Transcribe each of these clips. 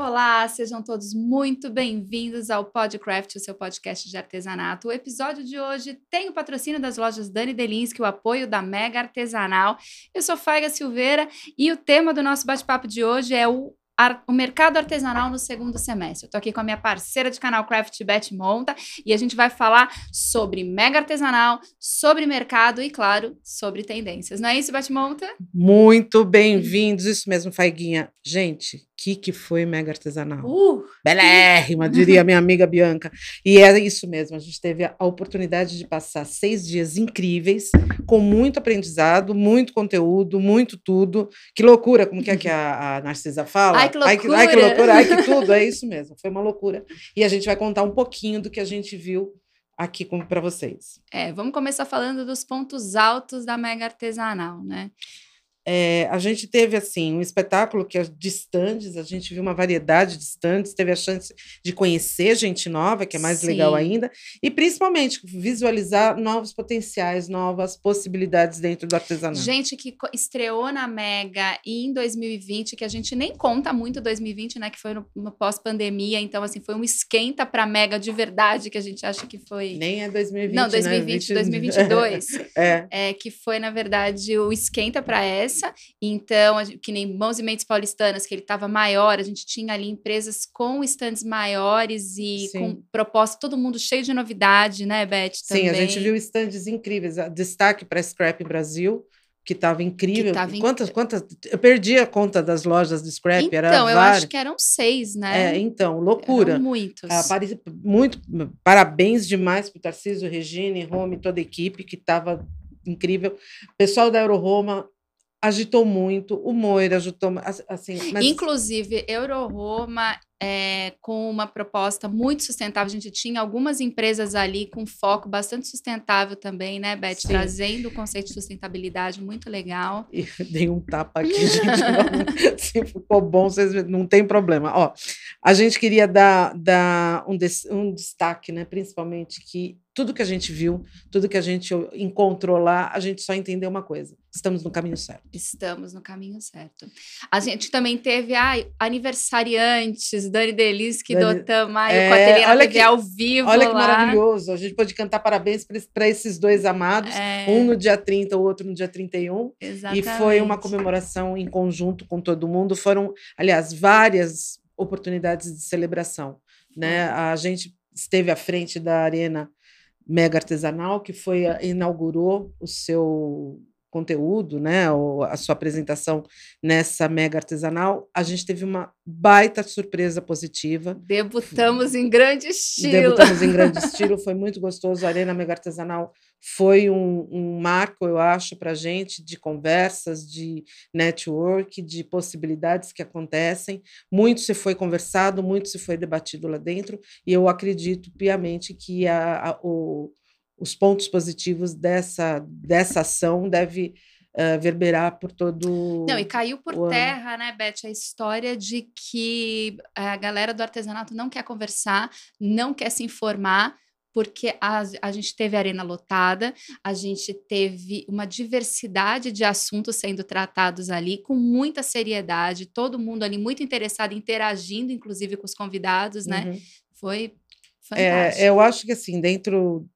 Olá, sejam todos muito bem-vindos ao Podcraft, o seu podcast de artesanato. O episódio de hoje tem o patrocínio das lojas Dani Delinsky, o apoio da Mega Artesanal. Eu sou Faiga Silveira e o tema do nosso bate-papo de hoje é o o mercado artesanal no segundo semestre. Eu tô aqui com a minha parceira de canal Craft Beth Monta e a gente vai falar sobre mega artesanal, sobre mercado e, claro, sobre tendências. Não é isso, Beth Monta? Muito bem-vindos, isso mesmo, Faiguinha. Gente, que que foi mega artesanal? Uh, Belérrima, diria minha amiga Bianca. E é isso mesmo, a gente teve a oportunidade de passar seis dias incríveis, com muito aprendizado, muito conteúdo, muito tudo. Que loucura, como que é que a, a Narcisa fala? Ai, que loucura! Ai que, ai, que loucura, ai, que tudo, é isso mesmo, foi uma loucura. E a gente vai contar um pouquinho do que a gente viu aqui para vocês. É, vamos começar falando dos pontos altos da mega artesanal, né? É, a gente teve assim um espetáculo que é de stands, a gente viu uma variedade de stands, teve a chance de conhecer gente nova, que é mais Sim. legal ainda, e principalmente visualizar novos potenciais, novas possibilidades dentro do artesanato. Gente que estreou na Mega em 2020, que a gente nem conta muito 2020, né, que foi no, no pós-pandemia, então assim, foi um esquenta para Mega de verdade, que a gente acha que foi Nem é 2020, Não, 2020, né? 2022. é. é que foi na verdade o esquenta para essa então, que nem Mãos e Mentes Paulistanas, que ele estava maior, a gente tinha ali empresas com estandes maiores e Sim. com proposta, todo mundo cheio de novidade, né, Beth? Também. Sim, a gente viu estandes incríveis. Destaque para Scrap Brasil, que estava incrível. Que tava quantas, quantas? Eu perdi a conta das lojas de scrap. Então, era eu acho que eram seis, né? É, então, loucura. Eram muitos. Ah, muito, parabéns demais para o Tarcísio, Regine, Rome, toda a equipe que estava incrível. Pessoal da Euroroma, agitou muito, o Moira agitou, assim... Mas... Inclusive, Euroroma é, com uma proposta muito sustentável. A gente tinha algumas empresas ali com foco bastante sustentável também, né, Beth? Sim. Trazendo o conceito de sustentabilidade muito legal. E dei um tapa aqui, gente. se ficou bom, vocês não tem problema. Ó, a gente queria dar, dar um, des, um destaque, né? Principalmente que tudo que a gente viu, tudo que a gente encontrou lá, a gente só entendeu uma coisa: estamos no caminho certo. Estamos no caminho certo. A gente também teve ah, aniversariantes Dani Delisque Dani, do Tamayo é, com a Telena TV que, ao vivo. Olha que lá. maravilhoso. A gente pode cantar parabéns para esses dois amados, é. um no dia 30, o outro no dia 31. Exatamente. E foi uma comemoração em conjunto com todo mundo. Foram, aliás, várias oportunidades de celebração. Né? A gente esteve à frente da Arena Mega Artesanal, que foi inaugurou o seu conteúdo, né, ou a sua apresentação nessa mega artesanal, a gente teve uma baita surpresa positiva. Debutamos em grande estilo. Debutamos em grande estilo, foi muito gostoso. A Arena Mega Artesanal foi um, um marco, eu acho, para a gente de conversas, de network, de possibilidades que acontecem. Muito se foi conversado, muito se foi debatido lá dentro, e eu acredito piamente que a, a o os pontos positivos dessa, dessa ação deve uh, verberar por todo. Não, e caiu por terra, né, Beth, a história de que a galera do artesanato não quer conversar, não quer se informar. Porque a, a gente teve arena lotada, a gente teve uma diversidade de assuntos sendo tratados ali com muita seriedade, todo mundo ali muito interessado, interagindo, inclusive, com os convidados, né? Uhum. Foi fantástico. É, eu acho que assim, dentro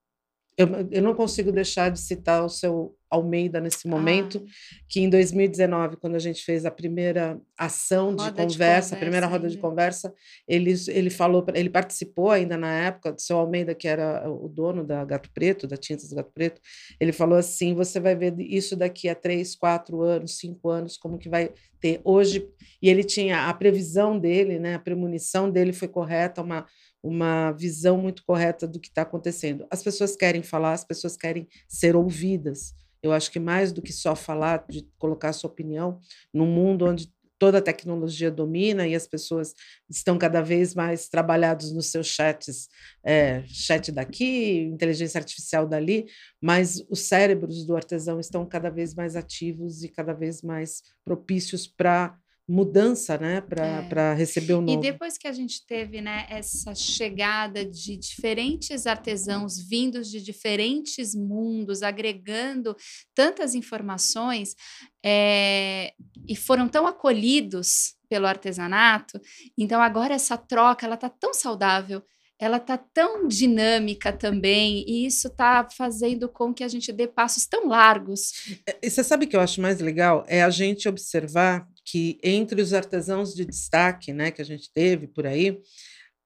eu, eu não consigo deixar de citar o seu Almeida nesse momento, ah. que em 2019, quando a gente fez a primeira ação de conversa, de conversa, a primeira roda de conversa, ele, ele falou, ele participou ainda na época, do seu Almeida, que era o dono da Gato Preto, da Tintas do Gato Preto, ele falou assim: você vai ver isso daqui a três, quatro anos, cinco anos, como que vai ter hoje. E ele tinha a previsão dele, né, a premonição dele foi correta, uma uma visão muito correta do que está acontecendo. As pessoas querem falar, as pessoas querem ser ouvidas. Eu acho que mais do que só falar, de colocar a sua opinião, num mundo onde toda a tecnologia domina e as pessoas estão cada vez mais trabalhados nos seus chats, é, chat daqui, inteligência artificial dali, mas os cérebros do artesão estão cada vez mais ativos e cada vez mais propícios para mudança, né, para é. receber o novo. E depois que a gente teve, né, essa chegada de diferentes artesãos vindos de diferentes mundos, agregando tantas informações, é, e foram tão acolhidos pelo artesanato. Então agora essa troca ela tá tão saudável, ela tá tão dinâmica também, e isso tá fazendo com que a gente dê passos tão largos. É, e você sabe o que eu acho mais legal? É a gente observar que entre os artesãos de destaque, né, que a gente teve por aí,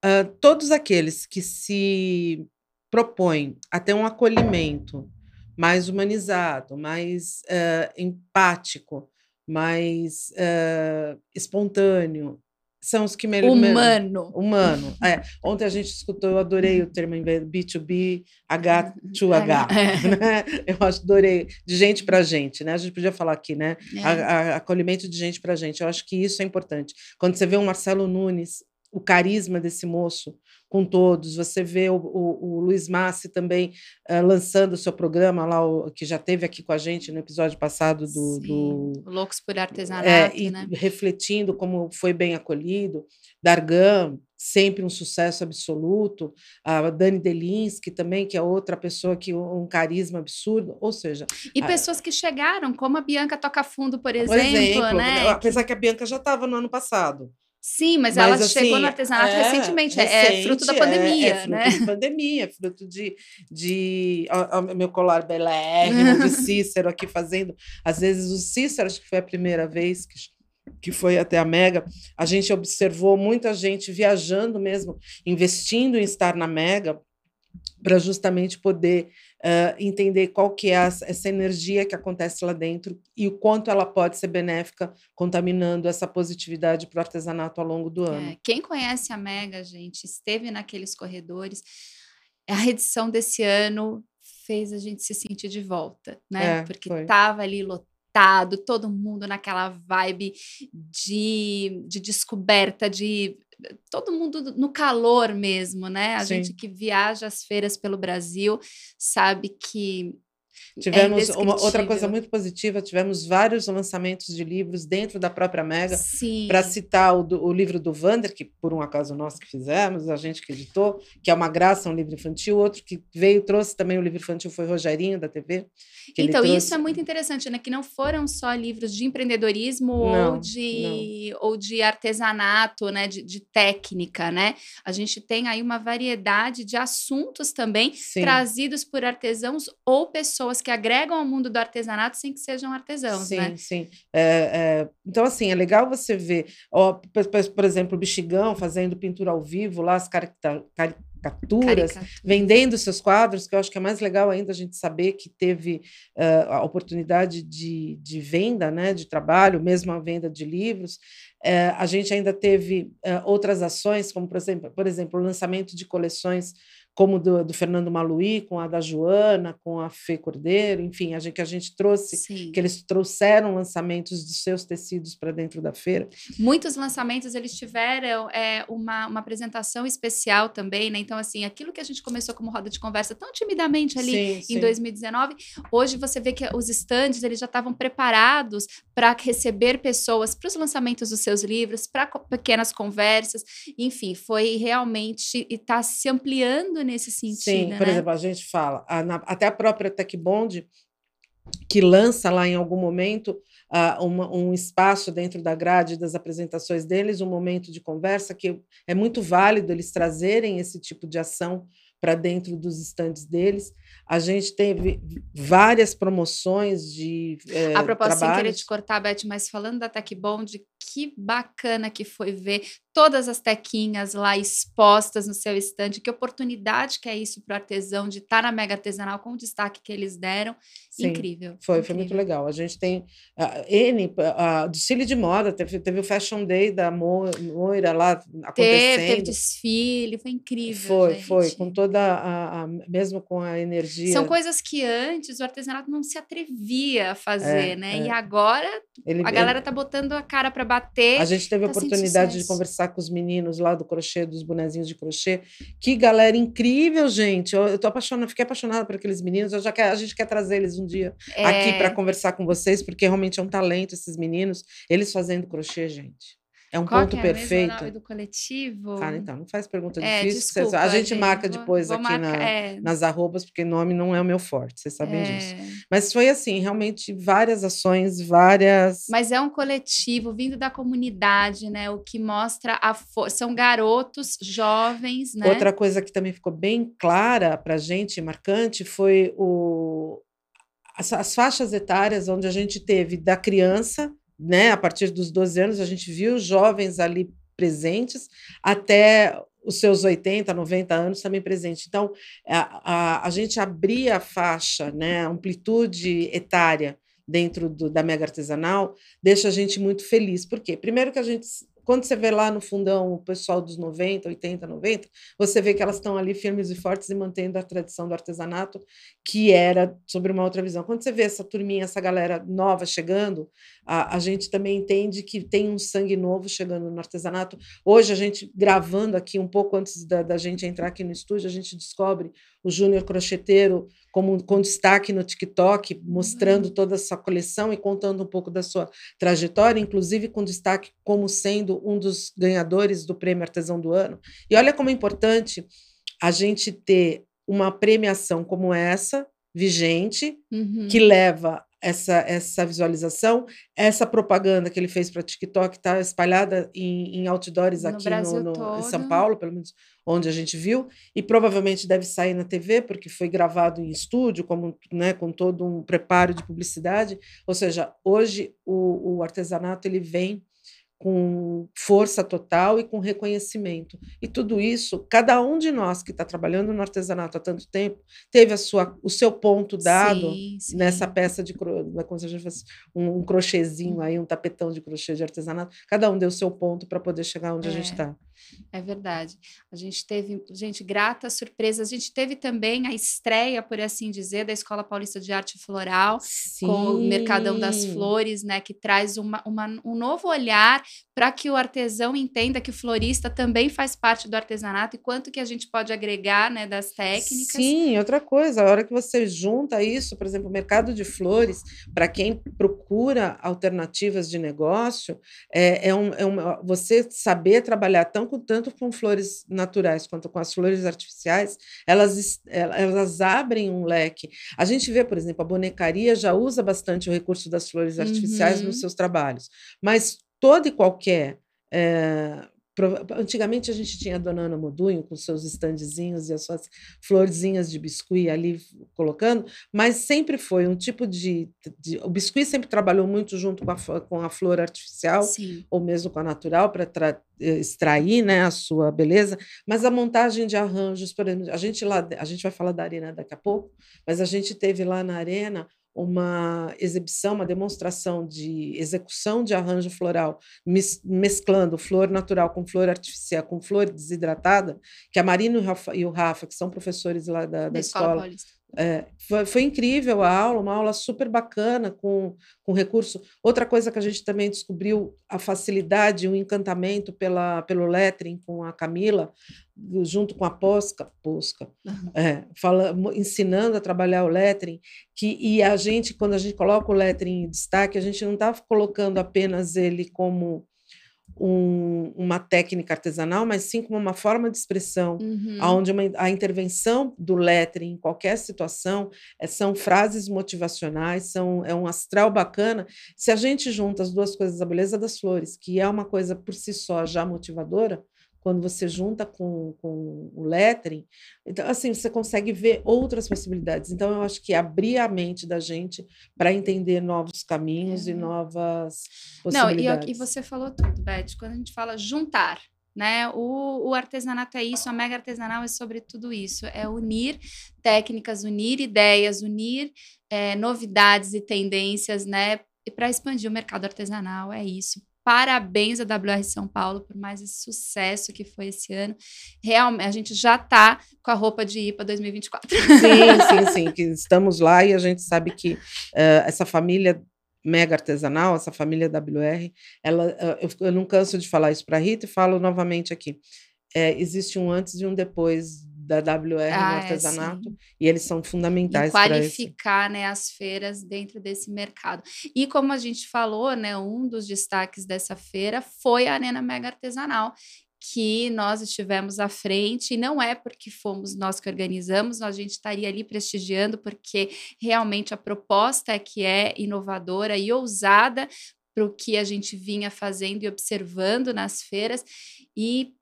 uh, todos aqueles que se propõem a ter um acolhimento mais humanizado, mais uh, empático, mais uh, espontâneo, são os que melhor. Humano. Humano. É. Ontem a gente escutou, eu adorei o termo B2B, H2H. É. Né? Eu acho, adorei. De gente para gente, né? A gente podia falar aqui, né? É. A, a, acolhimento de gente para gente. Eu acho que isso é importante. Quando você vê o Marcelo Nunes, o carisma desse moço, com todos. Você vê o, o, o Luiz Massi também uh, lançando o seu programa lá, o, que já teve aqui com a gente no episódio passado do. do Loucos por Artesanato, é, e né? Refletindo como foi bem acolhido. Dargan, sempre um sucesso absoluto. A Dani Delinsky também, que é outra pessoa que um carisma absurdo. Ou seja. E a... pessoas que chegaram, como a Bianca Toca Fundo, por exemplo. Por exemplo né? Apesar que a Bianca já estava no ano passado. Sim, mas, mas ela assim, chegou no artesanato é, recentemente, recente, é, é fruto da pandemia, é, é fruto né? de pandemia, é fruto de, de ó, ó, meu colar belérrimo de Cícero aqui fazendo. Às vezes o Cícero, acho que foi a primeira vez que, que foi até a Mega, a gente observou muita gente viajando mesmo, investindo em estar na Mega, para justamente poder uh, entender qual que é essa energia que acontece lá dentro e o quanto ela pode ser benéfica, contaminando essa positividade para o artesanato ao longo do ano. É, quem conhece a Mega, gente, esteve naqueles corredores, a edição desse ano fez a gente se sentir de volta, né? É, Porque estava ali lotado, todo mundo naquela vibe de, de descoberta, de todo mundo no calor mesmo, né? A Sim. gente que viaja as feiras pelo Brasil sabe que tivemos é uma outra coisa muito positiva, tivemos vários lançamentos de livros dentro da própria Mega. Para citar o, do, o, livro do Vander, que por um acaso nós que fizemos, a gente que editou, que é uma graça, um livro infantil. Outro que veio, trouxe também o livro infantil foi Rogerinho, da TV. Então, isso é muito interessante, né? Que não foram só livros de empreendedorismo não, ou, de, ou de artesanato, né? De, de, técnica, né? A gente tem aí uma variedade de assuntos também Sim. trazidos por artesãos ou pessoas que agregam ao mundo do artesanato sem que sejam artesãos, sim, né? Sim, sim. É, é, então, assim, é legal você ver, ó, por, exemplo, o Bexigão fazendo pintura ao vivo, lá as caricaturas, caricaturas, vendendo seus quadros, que eu acho que é mais legal ainda a gente saber que teve uh, a oportunidade de, de venda, né, de trabalho, mesmo a venda de livros. Uh, a gente ainda teve uh, outras ações, como, por exemplo, por exemplo, o lançamento de coleções como do, do, Fernando Maluí, com a da Joana, com a Fê Cordeiro, enfim, a gente, que a gente trouxe, Sim. que eles trouxeram lançamentos dos seus tecidos para dentro da feira. Muitos lançamentos eles tiveram é, uma, uma apresentação especial também, né? Então, assim, aquilo que a gente começou como roda de conversa tão timidamente ali sim, em sim. 2019, hoje você vê que os estandes eles já estavam preparados para receber pessoas para os lançamentos dos seus livros, para pequenas conversas, enfim, foi realmente e está se ampliando nesse sentido. Sim, por né? exemplo, a gente fala, a, na, até a própria Tech Bond, que lança lá em algum momento uh, uma, um espaço dentro da grade das apresentações deles, um momento de conversa, que é muito válido eles trazerem esse tipo de ação para dentro dos estandes deles. A gente teve várias promoções de. É, a propósito, sem querer te cortar, Beth, mas falando da Tech Bond, que bacana que foi ver todas as tequinhas lá expostas no seu estande. Que oportunidade que é isso para o artesão de estar tá na Mega Artesanal com o destaque que eles deram. Sim, incrível. Foi, incrível. foi muito legal. A gente tem uh, N, uh, desfile de moda, teve, teve o Fashion Day da Moira lá acontecendo. Teve, teve desfile, foi incrível. Foi, gente. foi, com toda a, a, mesmo com a energia. São coisas que antes o artesanato não se atrevia a fazer, é, né? É. E agora ele, a galera ele, tá botando a cara para bater. A gente teve tá a oportunidade de conversar com os meninos lá do crochê, dos bonezinhos de crochê. Que galera incrível, gente. Eu, eu tô apaixonada, fiquei apaixonada por aqueles meninos. Eu já quer, a gente quer trazer eles um dia é... aqui para conversar com vocês, porque realmente é um talento esses meninos. Eles fazendo crochê, gente. É um Qual ponto é perfeito. O nome do coletivo? Cara, então, não faz pergunta é, difícil. Desculpa, a gente, marca depois vou, aqui na, é. nas arrobas, porque nome não é o meu forte, vocês sabem é. disso. Mas foi assim, realmente várias ações, várias. Mas é um coletivo vindo da comunidade, né? O que mostra a força. São garotos jovens, né? Outra coisa que também ficou bem clara para a gente, marcante, foi o, as, as faixas etárias onde a gente teve da criança, né? A partir dos 12 anos, a gente viu jovens ali presentes, até os seus 80, 90 anos também presente. Então, a, a, a gente abria a faixa, né, a amplitude etária dentro do, da mega artesanal, deixa a gente muito feliz. Por quê? Primeiro que a gente quando você vê lá no fundão o pessoal dos 90, 80, 90, você vê que elas estão ali firmes e fortes e mantendo a tradição do artesanato, que era sobre uma outra visão. Quando você vê essa turminha, essa galera nova chegando, a, a gente também entende que tem um sangue novo chegando no artesanato. Hoje, a gente gravando aqui, um pouco antes da, da gente entrar aqui no estúdio, a gente descobre o Júnior Crocheteiro como, com destaque no TikTok, mostrando uhum. toda a sua coleção e contando um pouco da sua trajetória, inclusive com destaque como sendo um dos ganhadores do Prêmio Artesão do Ano. E olha como é importante a gente ter uma premiação como essa, vigente, uhum. que leva essa, essa visualização, essa propaganda que ele fez para TikTok está espalhada em, em outdoors no aqui no, no, em São Paulo, pelo menos onde a gente viu, e provavelmente deve sair na TV, porque foi gravado em estúdio, como, né, com todo um preparo de publicidade. Ou seja, hoje o, o artesanato ele vem com força total e com reconhecimento. E tudo isso, cada um de nós que está trabalhando no artesanato há tanto tempo, teve a sua, o seu ponto dado sim, sim. nessa peça de né, como se a gente fosse um, um crochêzinho aí, um tapetão de crochê de artesanato. Cada um deu o seu ponto para poder chegar onde é. a gente está. É verdade. A gente teve, gente, grata surpresa. A gente teve também a estreia, por assim dizer, da Escola Paulista de Arte Floral, Sim. com o Mercadão das Flores, né? Que traz uma, uma um novo olhar para que o artesão entenda que o florista também faz parte do artesanato e quanto que a gente pode agregar, né, das técnicas. Sim, outra coisa, a hora que você junta isso, por exemplo, o mercado de flores, para quem procura alternativas de negócio, é, é, um, é uma, você saber trabalhar tão com, tanto com flores naturais quanto com as flores artificiais, elas, elas abrem um leque. A gente vê, por exemplo, a bonecaria já usa bastante o recurso das flores artificiais uhum. nos seus trabalhos, mas toda e qualquer é, Antigamente a gente tinha a dona Ana Modunho com seus estandezinhos e as suas florzinhas de biscuit ali colocando, mas sempre foi um tipo de. de o biscuit sempre trabalhou muito junto com a, com a flor artificial, Sim. ou mesmo com a natural, para eh, extrair né, a sua beleza, mas a montagem de arranjos, por exemplo, a gente lá, a gente vai falar da arena daqui a pouco, mas a gente teve lá na arena uma exibição, uma demonstração de execução de arranjo floral, mes mesclando flor natural com flor artificial, com flor desidratada, que a Marina e o Rafa, que são professores lá da, da, da escola, escola é, foi, foi, incrível a aula, uma aula super bacana com, com recurso. Outra coisa que a gente também descobriu, a facilidade, o encantamento pela, pelo lettering com a Camila, junto com a Posca, Posca é, fala, ensinando a trabalhar o lettering, que, e a gente, quando a gente coloca o lettering em destaque, a gente não está colocando apenas ele como um, uma técnica artesanal, mas sim como uma forma de expressão, uhum. onde uma, a intervenção do lettering em qualquer situação é, são frases motivacionais, são, é um astral bacana. Se a gente junta as duas coisas, a beleza das flores, que é uma coisa por si só já motivadora, quando você junta com, com o lettering, então assim, você consegue ver outras possibilidades. Então eu acho que abrir a mente da gente para entender novos caminhos é. e novas possibilidades. Não, e, e você falou tudo, Beth, quando a gente fala juntar, né? O, o, artesanato é isso, a mega artesanal é sobre tudo isso, é unir técnicas, unir ideias, unir é, novidades e tendências, né? E para expandir o mercado artesanal é isso. Parabéns a WR São Paulo por mais esse sucesso que foi esse ano. Realmente, a gente já está com a roupa de IPA 2024. Sim, sim, sim, que estamos lá e a gente sabe que uh, essa família mega artesanal, essa família WR, ela, uh, eu, eu, não canso de falar isso para a Rita e falo novamente aqui. É, existe um antes e um depois da WR ah, no é, artesanato, é, e eles são fundamentais para qualificar né, as feiras dentro desse mercado. E como a gente falou, né, um dos destaques dessa feira foi a Arena Mega Artesanal, que nós estivemos à frente, e não é porque fomos nós que organizamos, a gente estaria ali prestigiando, porque realmente a proposta é que é inovadora e ousada para o que a gente vinha fazendo e observando nas feiras, e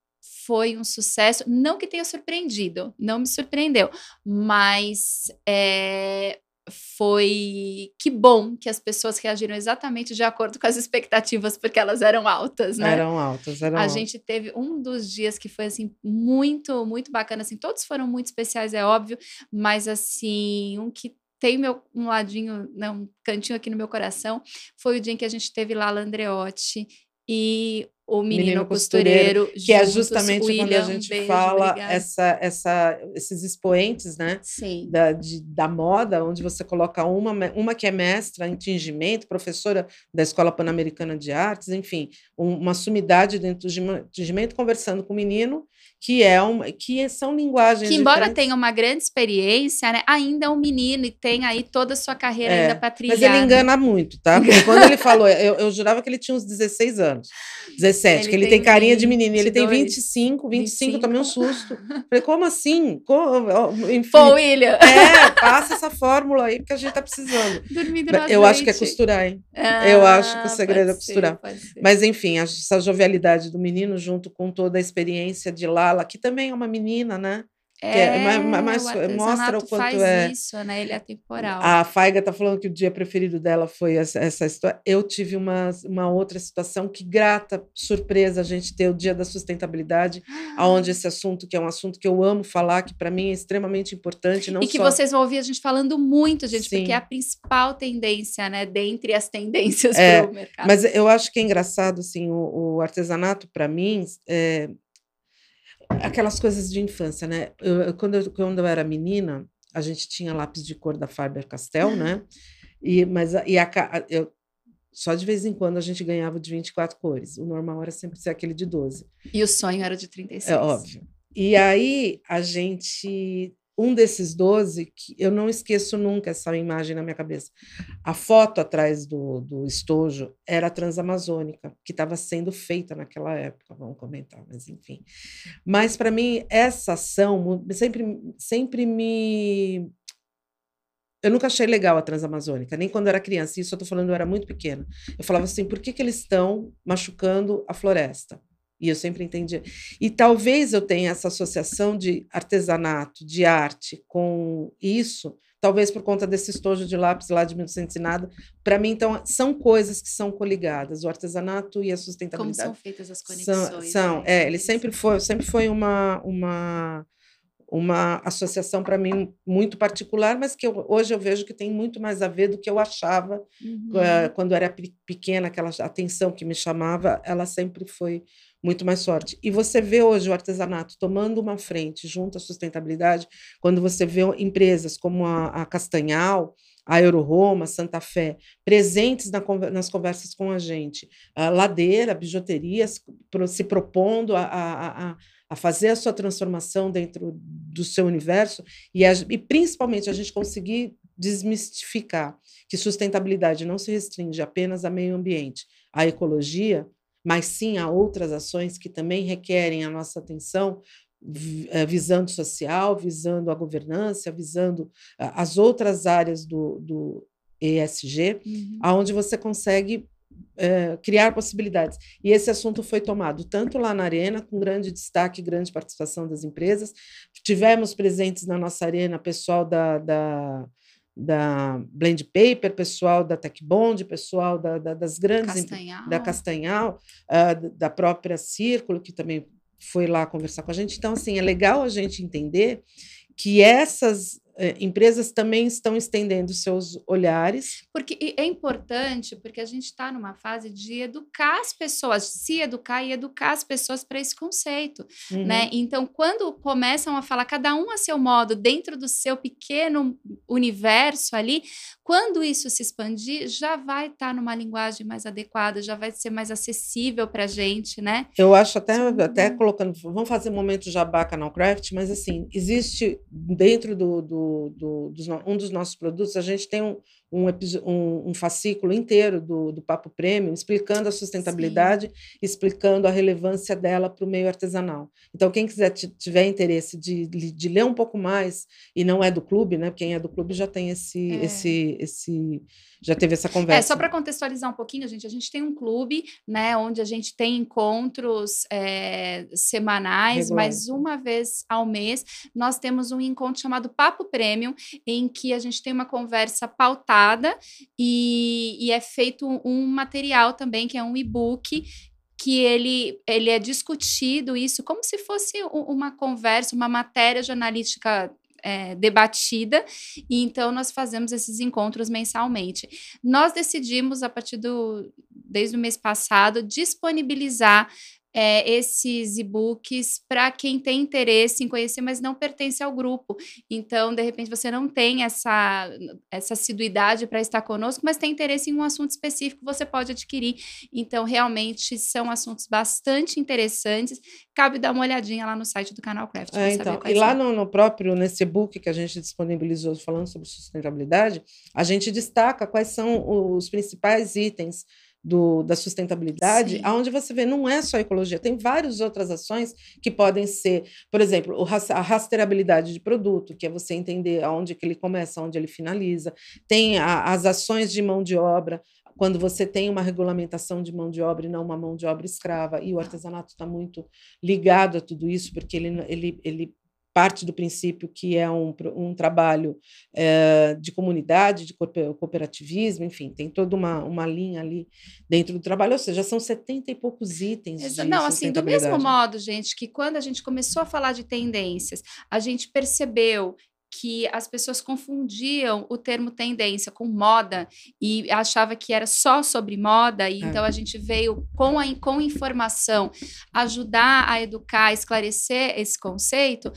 foi um sucesso. Não que tenha surpreendido, não me surpreendeu, mas é, foi que bom que as pessoas reagiram exatamente de acordo com as expectativas, porque elas eram altas, né? Eram altas, eram A altas. gente teve um dos dias que foi assim muito, muito bacana, assim, todos foram muito especiais, é óbvio, mas assim, um que tem meu, um ladinho, né, um cantinho aqui no meu coração, foi o dia em que a gente teve lá Landreotti e o menino, menino costureiro, costureiro que é justamente William, quando a gente beijo, fala essa, essa, esses expoentes né Sim. Da, de, da moda onde você coloca uma uma que é mestra em tingimento professora da escola pan-americana de artes enfim uma sumidade dentro do tingimento conversando com o menino que é um, que são linguagens que embora diferentes. tenha uma grande experiência, né, ainda é um menino e tem aí toda a sua carreira é, ainda para trilhar. Mas ele engana muito, tá? Porque quando ele falou, eu, eu, jurava que ele tinha uns 16 anos, 17, ele que ele tem, tem carinha 20, de menino, ele tem 25, 25, 25. eu tomei um susto. Falei, como assim? Como, enfim, Pô, William. É, passa essa fórmula aí que a gente tá precisando. Dormindo Eu acho que é costurar, hein? Ah, eu acho que o segredo é costurar. Ser, Mas enfim, essa jovialidade do menino junto com toda a experiência de lá Que também é uma menina, né? É, é mas, o mostra o quanto faz é. isso, né? Ele é temporal. A Faiga está falando que o dia preferido dela foi essa, essa história. Eu tive uma, uma outra situação que grata surpresa a gente ter o dia da sustentabilidade, ah. aonde esse assunto que é um assunto que eu amo falar, que para mim é extremamente importante, não e que só... vocês vão ouvir a gente falando muito, gente, Sim. porque é a principal tendência, né? Dentre as tendências é, para o mercado. Mas eu acho que é engraçado, assim, o, o artesanato para mim é, aquelas coisas de infância, né? Eu, quando, eu, quando eu era menina, a gente tinha lápis de cor da Faber-Castell, né? E, mas e a, eu, só de vez em quando a gente ganhava de 24 cores. O normal era sempre ser aquele de 12. E o sonho era de 36. É óbvio. E aí a gente um desses 12, que eu não esqueço nunca essa imagem na minha cabeça. A foto atrás do, do estojo era a Transamazônica, que estava sendo feita naquela época, vamos comentar, mas enfim. Mas, para mim, essa ação sempre, sempre me. Eu nunca achei legal a Transamazônica, nem quando eu era criança, isso eu estou falando, eu era muito pequena. Eu falava assim: por que, que eles estão machucando a floresta? E eu sempre entendi. E talvez eu tenha essa associação de artesanato, de arte com isso, talvez por conta desse estojo de lápis lá de 1900 e nada. Para mim, então, são coisas que são coligadas, o artesanato e a sustentabilidade. Como são feitas as conexões. São, são né? é, ele sempre foi, sempre foi uma, uma, uma associação para mim muito particular, mas que eu, hoje eu vejo que tem muito mais a ver do que eu achava uhum. uh, quando era pequena, aquela atenção que me chamava, ela sempre foi muito mais forte. E você vê hoje o artesanato tomando uma frente junto à sustentabilidade, quando você vê empresas como a, a Castanhal, a Euroroma, Santa Fé, presentes na, nas conversas com a gente, a Ladeira, bijuterias, se propondo a, a, a, fazer a sua transformação dentro do seu universo e, e principalmente a gente conseguir desmistificar que sustentabilidade não se restringe apenas a meio ambiente, à ecologia, mas sim a outras ações que também requerem a nossa atenção, eh, visando social, visando a governança, visando as outras áreas do, do ESG, uhum. aonde você consegue é, criar possibilidades. E esse assunto foi tomado tanto lá na Arena, com grande destaque, grande participação das empresas. Tivemos presentes na nossa Arena pessoal da, da da Blend Paper, pessoal da Tech Bond, pessoal da, da, das grandes Castanhal. da Castanhal, uh, da própria Círculo, que também foi lá conversar com a gente. Então, assim, é legal a gente entender que essas eh, empresas também estão estendendo seus olhares. Porque é importante, porque a gente está numa fase de educar as pessoas, se educar e educar as pessoas para esse conceito, uhum. né? Então, quando começam a falar cada um a seu modo, dentro do seu pequeno universo ali, quando isso se expandir, já vai estar tá numa linguagem mais adequada, já vai ser mais acessível para a gente, né? Eu acho até, até colocando, vamos fazer um momento jabá Canal Craft, mas assim, existe dentro do, do, do dos, um dos nossos produtos, a gente tem um, um, um, um fascículo inteiro do, do Papo Prêmio, explicando a sustentabilidade, Sim. explicando a relevância dela para o meio artesanal. Então, quem quiser tiver interesse de, de ler um pouco mais, e não é do clube, né? Quem é do clube já tem esse, é. esse, esse já teve essa conversa. É, só para contextualizar um pouquinho, gente, a gente tem um clube, né, onde a gente tem encontros é, semanais, Regular. mas uma vez ao mês nós temos um encontro chamado Papo Premium, em que a gente tem uma conversa pautada e, e é feito um material também, que é um e-book que ele, ele é discutido isso como se fosse uma conversa, uma matéria jornalística é, debatida, e então nós fazemos esses encontros mensalmente. Nós decidimos, a partir do desde o mês passado, disponibilizar é, esses e-books para quem tem interesse em conhecer, mas não pertence ao grupo. Então, de repente, você não tem essa, essa assiduidade para estar conosco, mas tem interesse em um assunto específico, você pode adquirir. Então, realmente são assuntos bastante interessantes. Cabe dar uma olhadinha lá no site do Canal Craft. É, então, e lá no, no, próprio, nesse e-book que a gente disponibilizou falando sobre sustentabilidade, a gente destaca quais são os principais itens do, da sustentabilidade, Sim. onde você vê, não é só ecologia, tem várias outras ações que podem ser, por exemplo, a rastreabilidade de produto, que é você entender aonde que ele começa, onde ele finaliza, tem a, as ações de mão de obra, quando você tem uma regulamentação de mão de obra e não uma mão de obra escrava, e o artesanato está muito ligado a tudo isso, porque ele, ele, ele parte do princípio que é um, um trabalho é, de comunidade, de cooperativismo, enfim, tem toda uma, uma linha ali dentro do trabalho, ou seja, são 70 e poucos itens. Exa não, assim, do mesmo modo, gente, que quando a gente começou a falar de tendências, a gente percebeu que as pessoas confundiam o termo tendência com moda e achava que era só sobre moda, e é. então a gente veio com, a, com informação ajudar a educar, esclarecer esse conceito.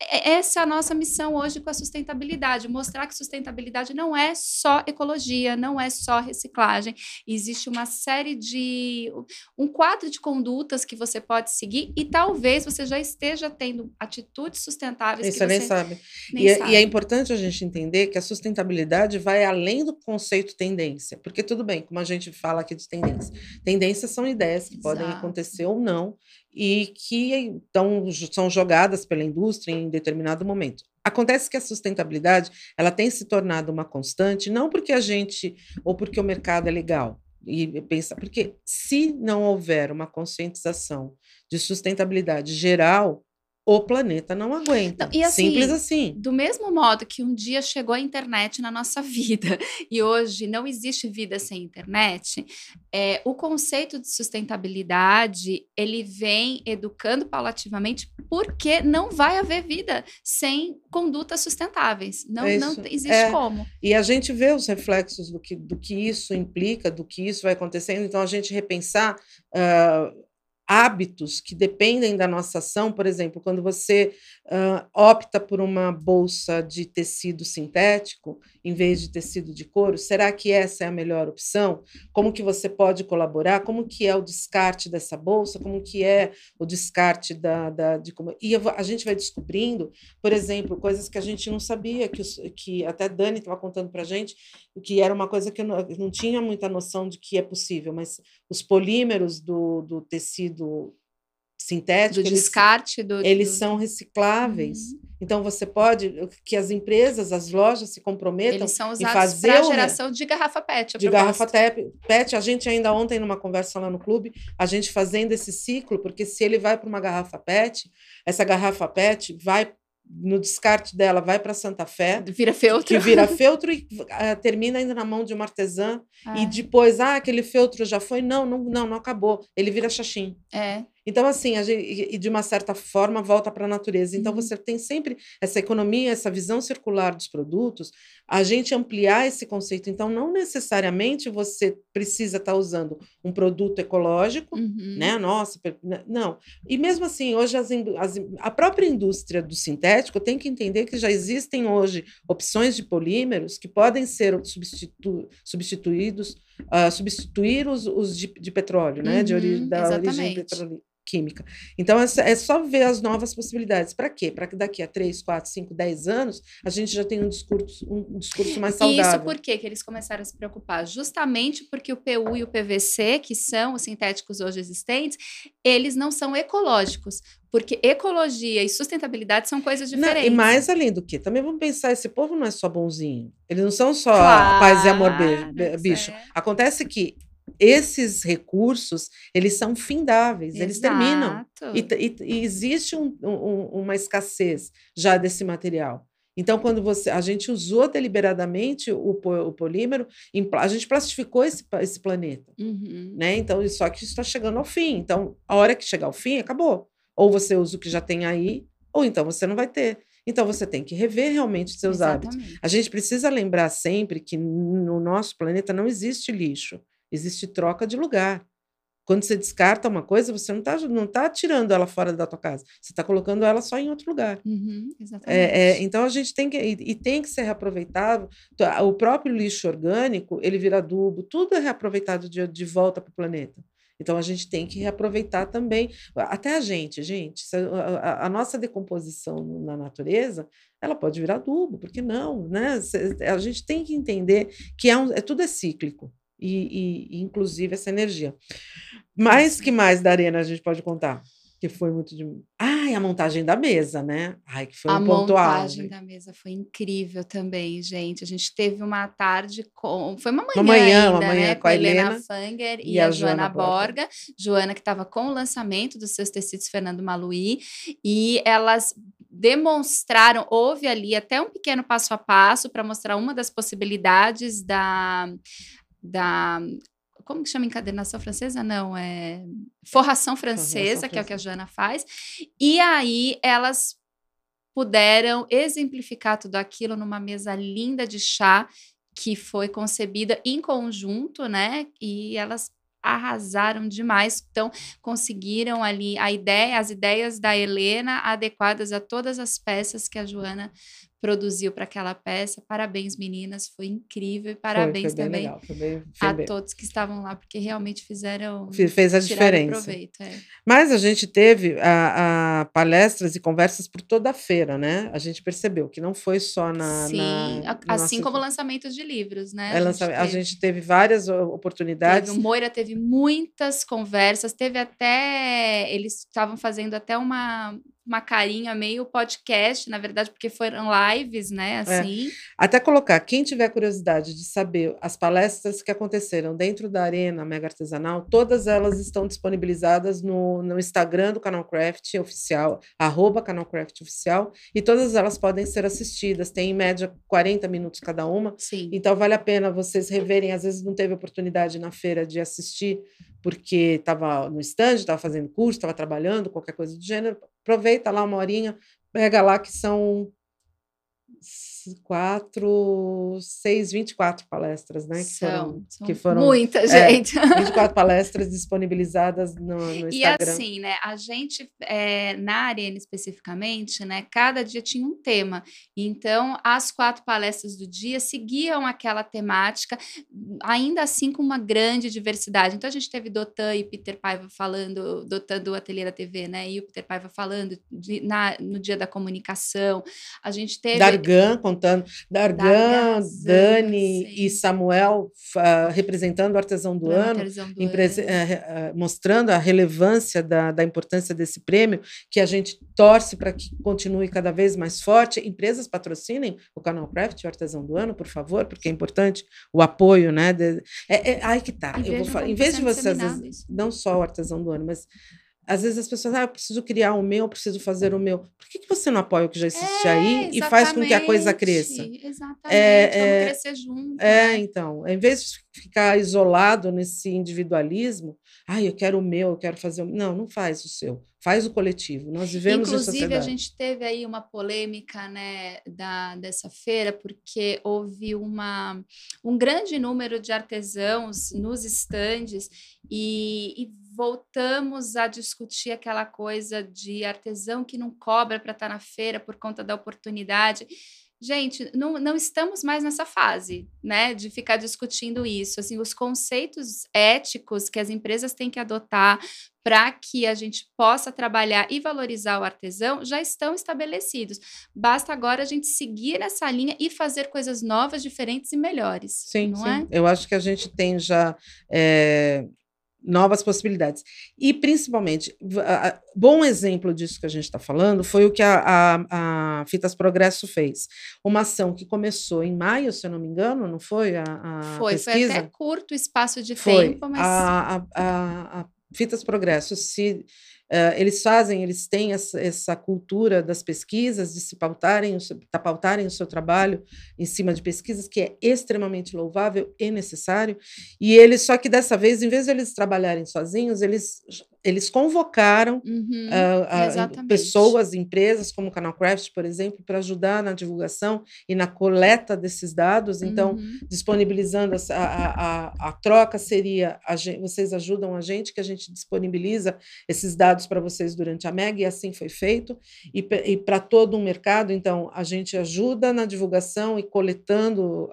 É, essa é a nossa missão hoje com a sustentabilidade, mostrar que sustentabilidade não é só ecologia, não é só reciclagem. Existe uma série de um quadro de condutas que você pode seguir e talvez você já esteja tendo atitudes sustentáveis Isso que você nem sabe. Nem e, sabe. É, e é importante a gente entender que a sustentabilidade vai além do conceito tendência, porque tudo bem, como a gente fala aqui de tendência, tendências são ideias que Exato. podem acontecer ou não e que então são jogadas pela indústria em determinado momento. Acontece que a sustentabilidade ela tem se tornado uma constante, não porque a gente ou porque o mercado é legal, e pensa, porque se não houver uma conscientização de sustentabilidade geral, o planeta não aguenta. Não, assim, Simples assim. Do mesmo modo que um dia chegou a internet na nossa vida e hoje não existe vida sem internet, é, o conceito de sustentabilidade ele vem educando paulativamente porque não vai haver vida sem condutas sustentáveis. Não, não existe é, como. E a gente vê os reflexos do que, do que isso implica, do que isso vai acontecendo. Então, a gente repensar. Uh, hábitos que dependem da nossa ação, por exemplo, quando você uh, opta por uma bolsa de tecido sintético em vez de tecido de couro, será que essa é a melhor opção? Como que você pode colaborar? Como que é o descarte dessa bolsa? Como que é o descarte da, da de como e a gente vai descobrindo, por exemplo, coisas que a gente não sabia que, os, que até Dani estava contando para gente que era uma coisa que eu não, eu não tinha muita noção de que é possível, mas os polímeros do, do tecido sintético. Do descarte eles, do. Eles são recicláveis. Uhum. Então você pode que as empresas, as lojas se comprometam eles são usados em fazer para geração de garrafa PET. De garrafa PET. A gente ainda ontem numa conversa lá no clube, a gente fazendo esse ciclo, porque se ele vai para uma garrafa PET, essa garrafa PET vai no descarte dela vai para Santa Fé. Vira feltro. Que vira feltro e uh, termina ainda na mão de uma artesã. Ah. E depois, ah, aquele feltro já foi. Não, não, não, não acabou. Ele vira xaxim. É. Então, assim, gente, e de uma certa forma volta para a natureza. Então, uhum. você tem sempre essa economia, essa visão circular dos produtos, a gente ampliar esse conceito. Então, não necessariamente você precisa estar tá usando um produto ecológico, uhum. né? Nossa, né, não. E mesmo assim, hoje as, as, a própria indústria do sintético tem que entender que já existem hoje opções de polímeros que podem ser substitu, substituídos, uh, substituir os, os de, de petróleo, né? Uhum, de ori, da exatamente. origem petrolífera química. Então, é só ver as novas possibilidades. Para quê? Para que daqui a 3, 4, 5, 10 anos a gente já tenha um discurso, um discurso mais saudável. Isso por quê que eles começaram a se preocupar? Justamente porque o PU e o PVC, que são os sintéticos hoje existentes, eles não são ecológicos. Porque ecologia e sustentabilidade são coisas diferentes. Não, e mais além do que, também vamos pensar, esse povo não é só bonzinho. Eles não são só claro, paz e amor bicho. É. Acontece que esses recursos, eles são findáveis, Exato. eles terminam. E, e, e existe um, um, uma escassez já desse material. Então, quando você, a gente usou deliberadamente o, o polímero, a gente plastificou esse, esse planeta. Uhum. Né? Então, só que isso está chegando ao fim. Então, a hora que chegar ao fim, acabou. Ou você usa o que já tem aí, ou então você não vai ter. Então você tem que rever realmente os seus Exatamente. hábitos. A gente precisa lembrar sempre que no nosso planeta não existe lixo. Existe troca de lugar. Quando você descarta uma coisa, você não está não tá tirando ela fora da tua casa. Você está colocando ela só em outro lugar. Uhum, é, é, então a gente tem que. E, e, tem que ser reaproveitado. O próprio lixo orgânico, ele vira adubo, tudo é reaproveitado de, de volta para o planeta. Então a gente tem que reaproveitar também, até a gente, gente, a, nossa decomposição na natureza, ela pode virar adubo, porque não, né? A gente tem que entender que é, um, é tudo é cíclico e, e, inclusive essa energia. Mas que mais da arena a gente pode contar? Que foi muito de. Ai, a montagem da mesa, né? Ai, que foi a um ponto A montagem da mesa foi incrível também, gente. A gente teve uma tarde com. Foi uma manhã, uma manhã, ainda, uma manhã né? com a Helena, Helena Fanger e, e a, a Joana Borga. Borga. Joana, que estava com o lançamento dos seus tecidos Fernando Maluí. E elas demonstraram, houve ali até um pequeno passo a passo para mostrar uma das possibilidades da da como que chama encadenação francesa? Não, é forração francesa, Forração que é o que a Joana faz. E aí elas puderam exemplificar tudo aquilo numa mesa linda de chá que foi concebida em conjunto, né? E elas arrasaram demais. Então, conseguiram ali a ideia, as ideias da Helena adequadas a todas as peças que a Joana produziu para aquela peça. Parabéns, meninas, foi incrível. E parabéns foi, foi também legal, bem, a bem. todos que estavam lá, porque realmente fizeram. Fez a diferença. Proveito, é. Mas a gente teve a, a, palestras e conversas por toda a feira, né? A gente percebeu que não foi só na. Sim, na, assim como lançamentos de livros, né? A, gente, teve, a gente teve várias oportunidades. Teve, o Moira teve muitas conversas, teve até. Eles estavam fazendo até uma uma carinha meio podcast, na verdade, porque foram lives, né? É. Assim. É. Até colocar, quem tiver curiosidade de saber as palestras que aconteceram dentro da Arena Mega Artesanal, todas elas estão disponibilizadas no, no Instagram do Canal Craft Oficial, arroba Canal Craft Oficial, e todas elas podem ser assistidas. Tem em média 40 minutos cada uma. Sim. Então vale a pena vocês reverem. Às vezes não teve oportunidade na feira de assistir, porque estava no stand, estava fazendo curso, estava trabalhando, qualquer coisa do gênero aproveita lá uma horinha, pega lá que são quatro, seis, 24 palestras, né? Que são, foram, são que foram muita é, gente. 24 palestras disponibilizadas no, no Instagram. E assim, né? A gente, é, na Arena especificamente, né? Cada dia tinha um tema. Então, as quatro palestras do dia seguiam aquela temática, ainda assim com uma grande diversidade. Então, a gente teve Dotan e Peter Paiva falando, Dotan do Ateliê da TV, né? E o Peter Paiva falando de, na, no dia da comunicação. A gente teve... Dargan contando, Dargan, Dani sim. e Samuel uh, representando o artesão do ano, artesão do ano. Uh, mostrando a relevância da, da importância desse prêmio, que a gente torce para que continue cada vez mais forte. Empresas patrocinem o canal Craft, o artesão do ano, por favor, porque é importante o apoio, né? De, é, é, ai que tá. Eu vou falar, em vez de você, às vezes, não só o artesão do ano, mas às vezes as pessoas, ah, eu preciso criar o meu, eu preciso fazer o meu. Por que, que você não apoia o que já existe é, aí e faz com que a coisa cresça? Exatamente, é, vamos é, crescer junto. É, né? então, em vez de ficar isolado nesse individualismo, ah, eu quero o meu, eu quero fazer o meu. Não, não faz o seu, faz o coletivo. Nós vivemos Inclusive, a gente teve aí uma polêmica né, da, dessa feira, porque houve uma, um grande número de artesãos nos estandes e, e voltamos a discutir aquela coisa de artesão que não cobra para estar tá na feira por conta da oportunidade. Gente, não, não estamos mais nessa fase, né, de ficar discutindo isso. Assim, os conceitos éticos que as empresas têm que adotar para que a gente possa trabalhar e valorizar o artesão já estão estabelecidos. Basta agora a gente seguir essa linha e fazer coisas novas, diferentes e melhores. Sim, não sim. é? Eu acho que a gente tem já é, novas possibilidades. E, principalmente, a, bom exemplo disso que a gente está falando foi o que a, a, Fitas Progresso fez. Uma ação que começou em maio, se eu não me engano, não foi? A, foi, pesquisa? foi até curto espaço de foi. tempo, mas. A, Fitas Progresso se eles fazem, eles têm essa, essa, cultura das pesquisas, de se pautarem, pautarem o seu trabalho em cima de pesquisas, que é extremamente louvável e necessário. E eles, só que dessa vez, em vez de eles trabalharem sozinhos, eles eles convocaram uhum, uh, uh, pessoas, empresas como o Canal Craft, por exemplo, para ajudar na divulgação e na coleta desses dados. Então, uhum. disponibilizando a, a, a, a, troca seria a gente, vocês ajudam a gente, que a gente disponibiliza esses dados para vocês durante a MEG, e assim foi feito. E, e para todo o mercado, então, a gente ajuda na divulgação e coletando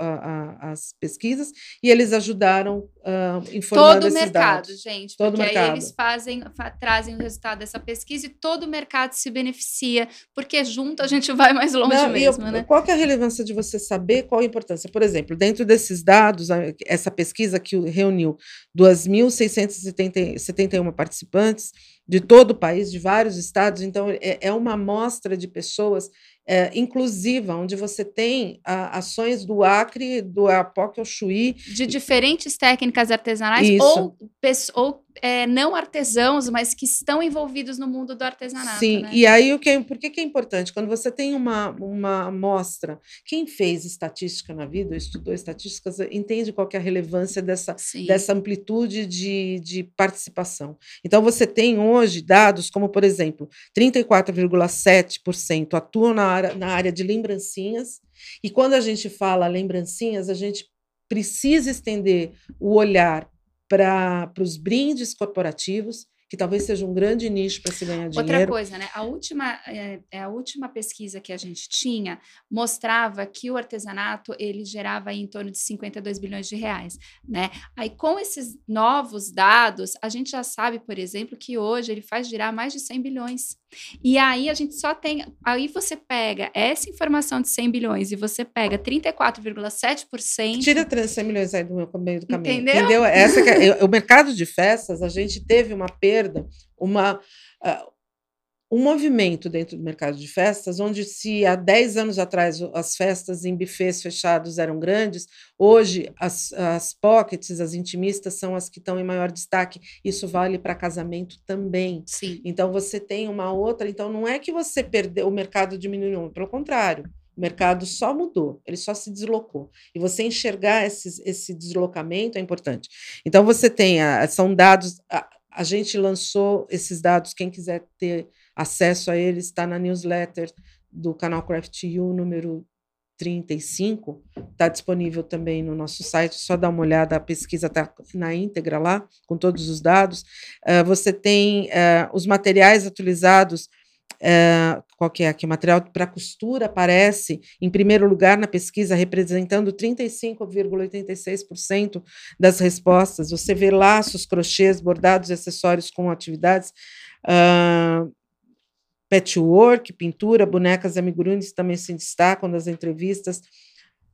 as pesquisas, e eles ajudaram uh, informando todo esses mercado, dados. gente, todo porque mercado. aí eles fazem trazem o resultado dessa pesquisa e todo o mercado se beneficia, porque junto a gente vai mais longe Não, mesmo, eu, né? Qual é a relevância de você saber qual a importância? Por exemplo, dentro desses dados, essa pesquisa que reuniu 2.671 participantes de todo o país, de vários estados, então é, é uma amostra de pessoas é, inclusiva, onde você tem a, ações do Acre, do Apoque ao Chuí. De diferentes técnicas artesanais ou, ou é, não artesãos, mas que estão envolvidos no mundo do artesanato. Sim, né? e aí o que é, por que, que é importante? Quando você tem uma, uma amostra, quem fez estatística na vida, estudou estatísticas, entende qual é a relevância dessa, dessa amplitude de, de participação. Então, você tem hoje dados como, por exemplo, 34,7% atuam na área, na área de lembrancinhas, e quando a gente fala lembrancinhas, a gente precisa estender o olhar para os brindes corporativos, que talvez seja um grande nicho para se ganhar dinheiro. Outra coisa, né? A última, é, a última pesquisa que a gente tinha mostrava que o artesanato ele gerava em torno de 52 bilhões de reais, né? Aí com esses novos dados, a gente já sabe, por exemplo, que hoje ele faz girar mais de 100 bilhões. E aí a gente só tem. Aí você pega essa informação de 100 bilhões e você pega 34,7%. Tira 100 milhões aí do meu meio do caminho. Entendeu? Entendeu? Essa é, o mercado de festas, a gente teve uma perda, uma. Uh, um movimento dentro do mercado de festas, onde se há 10 anos atrás as festas em bufês fechados eram grandes, hoje as, as pockets, as intimistas, são as que estão em maior destaque. Isso vale para casamento também. Sim. Então você tem uma outra. Então não é que você perdeu, o mercado diminuiu, pelo contrário. O mercado só mudou, ele só se deslocou. E você enxergar esses, esse deslocamento é importante. Então, você tem, a, são dados, a, a gente lançou esses dados, quem quiser ter acesso a eles, está na newsletter do canal Craft U número 35, está disponível também no nosso site, só dá uma olhada, a pesquisa está na íntegra lá, com todos os dados. Uh, você tem uh, os materiais utilizados, uh, qual que é aqui? Material para costura aparece em primeiro lugar na pesquisa, representando 35,86% das respostas. Você vê laços, crochês, bordados e acessórios com atividades. Uh, patchwork, pintura, bonecas e amigurumis também se destacam nas entrevistas.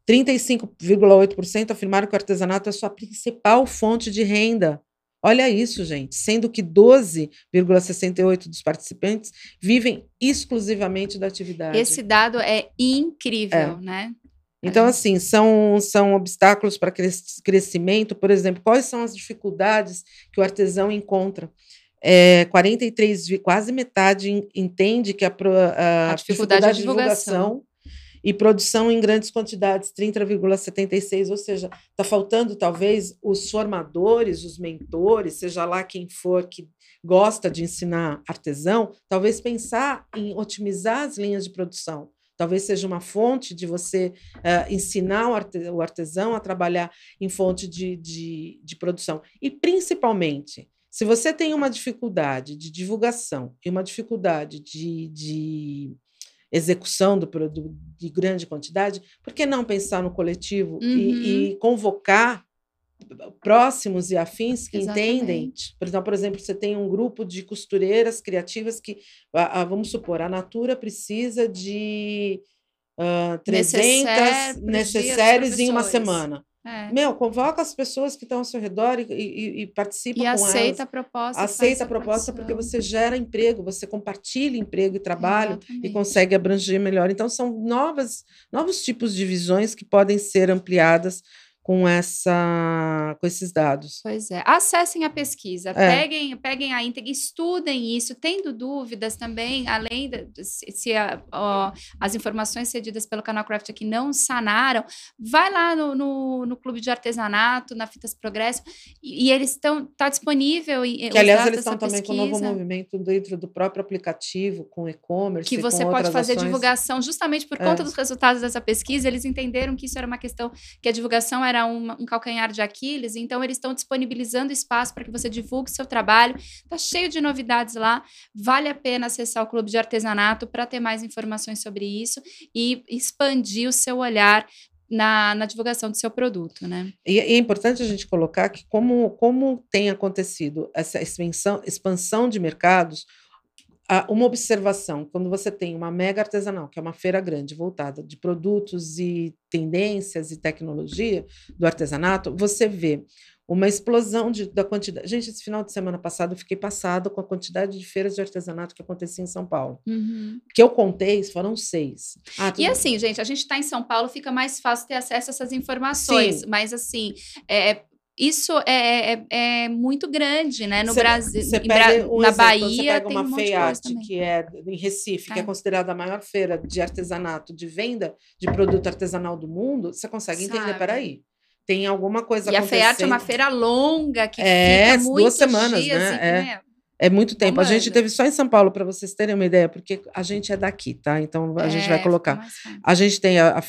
35,8% afirmaram que o artesanato é sua principal fonte de renda. Olha isso, gente, sendo que 12,68% dos participantes vivem exclusivamente da atividade. Esse dado é incrível, é. né? Então, assim, são, são obstáculos para crescimento. Por exemplo, quais são as dificuldades que o artesão encontra? É, 43, quase metade entende que a, a, a dificuldade, de divulgação, divulgação e produção em grandes quantidades, 30,76, ou seja, está faltando talvez os formadores, os mentores, seja lá quem for que gosta de ensinar artesão, talvez pensar em otimizar as linhas de produção. Talvez seja uma fonte de você uh, ensinar o artesão a trabalhar em fonte de, de, de produção. E, principalmente, se você tem uma dificuldade de divulgação e uma dificuldade de, de execução do produto de grande quantidade, por que não pensar no coletivo uhum. e, e, convocar próximos e afins que Exatamente. entendem? Por exemplo, por exemplo, você tem um grupo de costureiras criativas que, vamos supor, a Natura precisa de uh, 300 necessários em uma semana. É. Meu, convoca as pessoas que estão ao seu redor e, e, e participa e com aceita elas. a proposta. Aceita a proposta porque você gera emprego, você compartilha emprego e trabalho Exatamente. e consegue abranger melhor. Então, são novas, novos tipos de visões que podem ser ampliadas com essa com esses dados. Pois é. Acessem a pesquisa, é. peguem, peguem a íntegra, estudem isso, tendo dúvidas também, além de, se a, ó, as informações cedidas pelo canal Craft aqui não sanaram, vai lá no, no, no Clube de Artesanato, na Fitas Progresso, e, e eles estão tá disponível que aliás eles estão também pesquisa. com um novo movimento dentro do próprio aplicativo com e-commerce, que você pode fazer ações. divulgação justamente por é. conta dos resultados dessa pesquisa, eles entenderam que isso era uma questão que a divulgação era um, um calcanhar de Aquiles, então eles estão disponibilizando espaço para que você divulgue seu trabalho. Está cheio de novidades lá. Vale a pena acessar o Clube de Artesanato para ter mais informações sobre isso e expandir o seu olhar na, na, divulgação do seu produto, né? E, é importante a gente colocar que como, como tem acontecido essa expansão, expansão de mercados, uma observação, quando você tem uma mega artesanal, que é uma feira grande voltada de produtos e tendências e tecnologia do artesanato, você vê uma explosão de, da quantidade. Gente, esse final de semana passado eu fiquei passado com a quantidade de feiras de artesanato que acontecia em São Paulo. Uhum. Que eu contei, foram seis. Ah, e assim, gente, a gente está em São Paulo, fica mais fácil ter acesso a essas informações. Sim. Mas assim, é, isso é, é, é, muito grande, né? No cê, Brasil, cê Bra um na exemplo, Bahia pega tem uma um feiate que é em Recife, é. que é considerada a maior feira de artesanato, de venda de produto artesanal do mundo, você consegue Sabe. entender, peraí, tem alguma coisa e acontecendo. E a feiate é uma feira longa, que é, fica duas semanas, né? Assim, é. É muito tempo. A gente teve só em São Paulo, para vocês terem uma ideia, porque a gente é daqui, tá? Então a é, gente vai é, colocar. A gente tem a, a,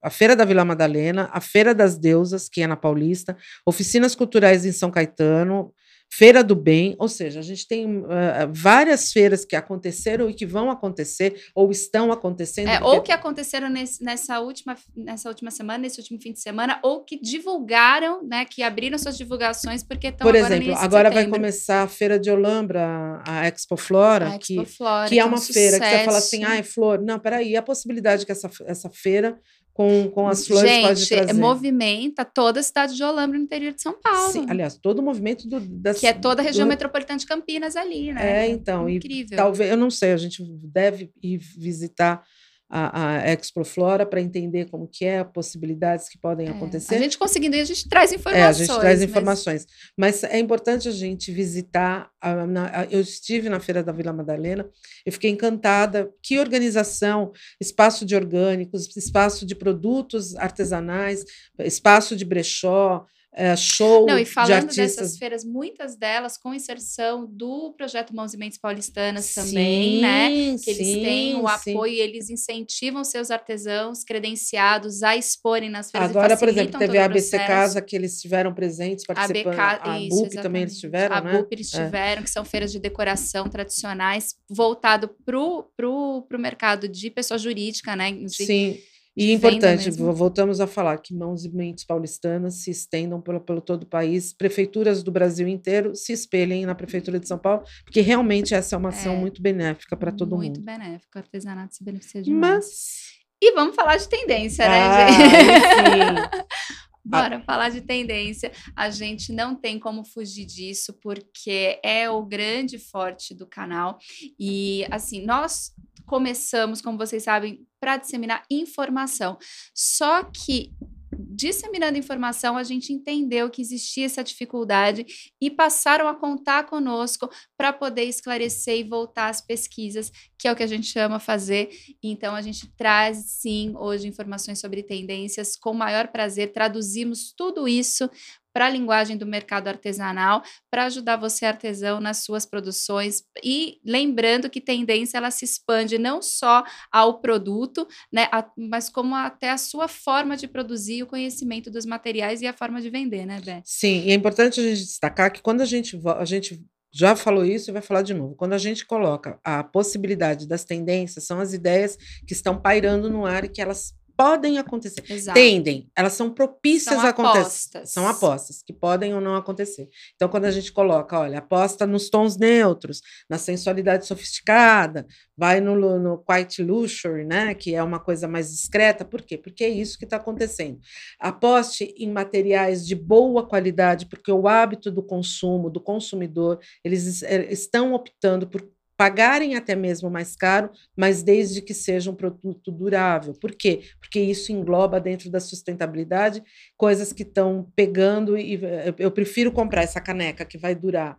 a, Feira da Vila Madalena, a Feira das Deusas, que é na Paulista, oficinas culturais em São Caetano, Feira do Bem, ou seja, a gente tem uh, várias feiras que aconteceram e que vão acontecer ou estão acontecendo. É, porque... Ou que aconteceram nesse, nessa, última, nessa última semana, nesse último fim de semana, ou que divulgaram, né, que abriram suas divulgações porque estão Por exemplo, agora vai começar a Feira de Olambra, a Expo Flora, a Expo que, Flora, que é, é uma feira que você fala assim, ah, é flor. Não, peraí, a possibilidade que essa, essa feira com, com as flores Gente, pode trazer. movimenta toda a cidade de Olambra no interior de São Paulo. Sim, aliás, todo o movimento do, das, que é toda a região do... metropolitana de Campinas ali, né? É, então, incrível. E, talvez, eu não sei, a gente deve ir visitar a, a Expo Flora para entender como que é, possibilidades que podem é, acontecer. A gente conseguindo ir, a gente traz informações. É, a gente traz informações. Mas, mas é importante a gente visitar. A, na, a, eu estive na Feira da Vila Madalena, eu fiquei encantada. Que organização, espaço de orgânicos, espaço de produtos artesanais, espaço de brechó, é, show Não, e falando de dessas feiras, muitas delas com inserção do projeto Mãos e Mentes Paulistanas sim, também, né? Que sim, eles têm o apoio, sim. eles incentivam seus artesãos credenciados a exporem nas feiras. Agora, por exemplo, teve a ABC Casa que eles estiveram presentes participando. A, BK, a isso, BUP também eles tiveram, a né? A BUP eles é. tiveram, que são feiras de decoração tradicionais, voltado para o mercado de pessoa jurídica, né? De, sim e importante, voltamos a falar que mãos e mentes paulistanas se estendam pelo, pelo todo o país, prefeituras do Brasil inteiro se espelhem na Prefeitura de São Paulo, porque realmente essa é uma ação é, muito benéfica para todo muito mundo. Muito benéfico, o artesanato se beneficia demais. Mas... E vamos falar de tendência, né, ah, gente? Bora falar de tendência. A gente não tem como fugir disso, porque é o grande forte do canal. E, assim, nós começamos, como vocês sabem, para disseminar informação. Só que disseminando informação, a gente entendeu que existia essa dificuldade e passaram a contar conosco para poder esclarecer e voltar às pesquisas, que é o que a gente ama fazer. Então, a gente traz, sim, hoje informações sobre tendências com maior prazer, traduzimos tudo isso para a linguagem do mercado artesanal, para ajudar você artesão nas suas produções e lembrando que tendência ela se expande não só ao produto, né, a, mas como até a sua forma de produzir, o conhecimento dos materiais e a forma de vender, né, Bé? Sim, e é importante a gente destacar que quando a gente a gente já falou isso e vai falar de novo. Quando a gente coloca a possibilidade das tendências, são as ideias que estão pairando no ar e que elas podem acontecer. Exato. Tendem, elas são propícias são a acontecer. São apostas que podem ou não acontecer. Então, quando a gente coloca, olha, aposta nos tons neutros, na sensualidade sofisticada, vai no, no quiet luxury, né, que é uma coisa mais discreta. Por quê? Porque é isso que está acontecendo. Aposte em materiais de boa qualidade, porque o hábito do consumo, do consumidor, eles eh, estão optando por pagarem até mesmo mais caro, mas desde que seja um produto durável. Por quê? Porque isso engloba dentro da sustentabilidade coisas que estão pegando e eu prefiro comprar essa caneca que vai durar.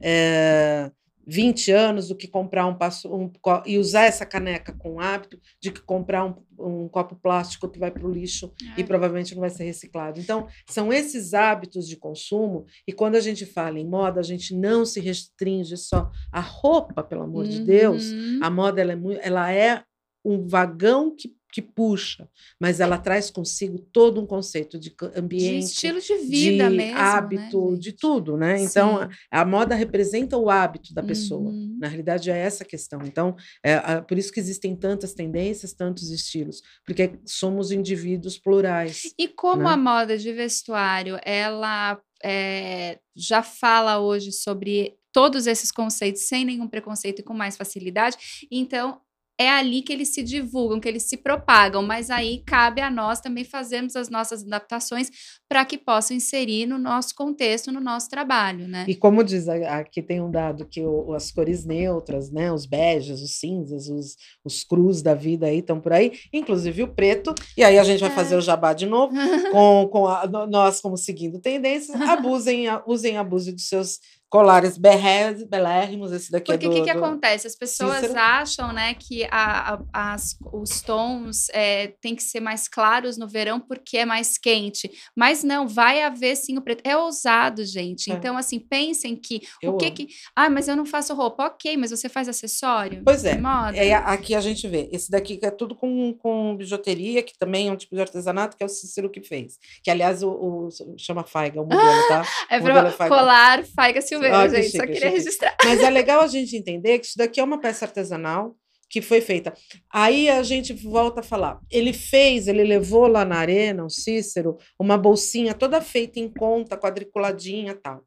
É, 20 anos do que comprar um passo um, e usar essa caneca com hábito de que comprar um, um copo plástico que vai para o lixo é. e provavelmente não vai ser reciclado. Então, são esses hábitos de consumo, e quando a gente fala em moda, a gente não se restringe só à roupa, pelo amor uhum. de Deus. Uhum. A moda ela é, ela é um vagão que que puxa, mas ela traz consigo todo um conceito de ambiente, de estilo de vida de mesmo, né, hábito, né, de tudo, né? Então a, a, moda representa o hábito da pessoa. Uhum. Na realidade é essa a questão. Então é por isso que existem tantas tendências, tantos estilos, porque somos indivíduos plurais. E como né? a moda de vestuário ela é, já fala hoje sobre todos esses conceitos sem nenhum preconceito e com mais facilidade. Então, é ali que eles se divulgam, que eles se propagam, mas aí cabe a nós também fazermos as nossas adaptações para que possam inserir no nosso contexto, no nosso trabalho, né? E como diz aqui tem um dado que o, as cores neutras, né, os beges, os cinzas, os, os crus da vida aí estão por aí, inclusive o preto, e aí a gente vai é. fazer o jabá de novo, com, com a, nós como seguindo tendências, abusem, usem abuso dos seus colares belérrimos, esse daqui Porque é. Porque o que, que acontece? As pessoas Cícero. acham, né, que a, a, as, os tons é, tem que ser mais claros no verão porque é mais quente. Mas não, vai haver sim o preto. É ousado, gente. É. Então, assim, pensem que eu o que amo. que... Ah, mas eu não faço roupa. Ok, mas você faz acessório? Pois é. Moda? é aqui a gente vê. Esse daqui que é tudo com, com bijuteria, que também é um tipo de artesanato, que é o Cícero que fez. Que, aliás, o, o chama Faiga, o modelo, tá? é para é colar Faiga Silveira ah, gente. Chique, só queria chique. registrar. Mas é legal a gente entender que isso daqui é uma peça artesanal que foi feita. Aí a gente volta a falar. Ele fez, ele levou lá na arena, o Cícero, uma bolsinha toda feita em conta, quadriculadinha tal.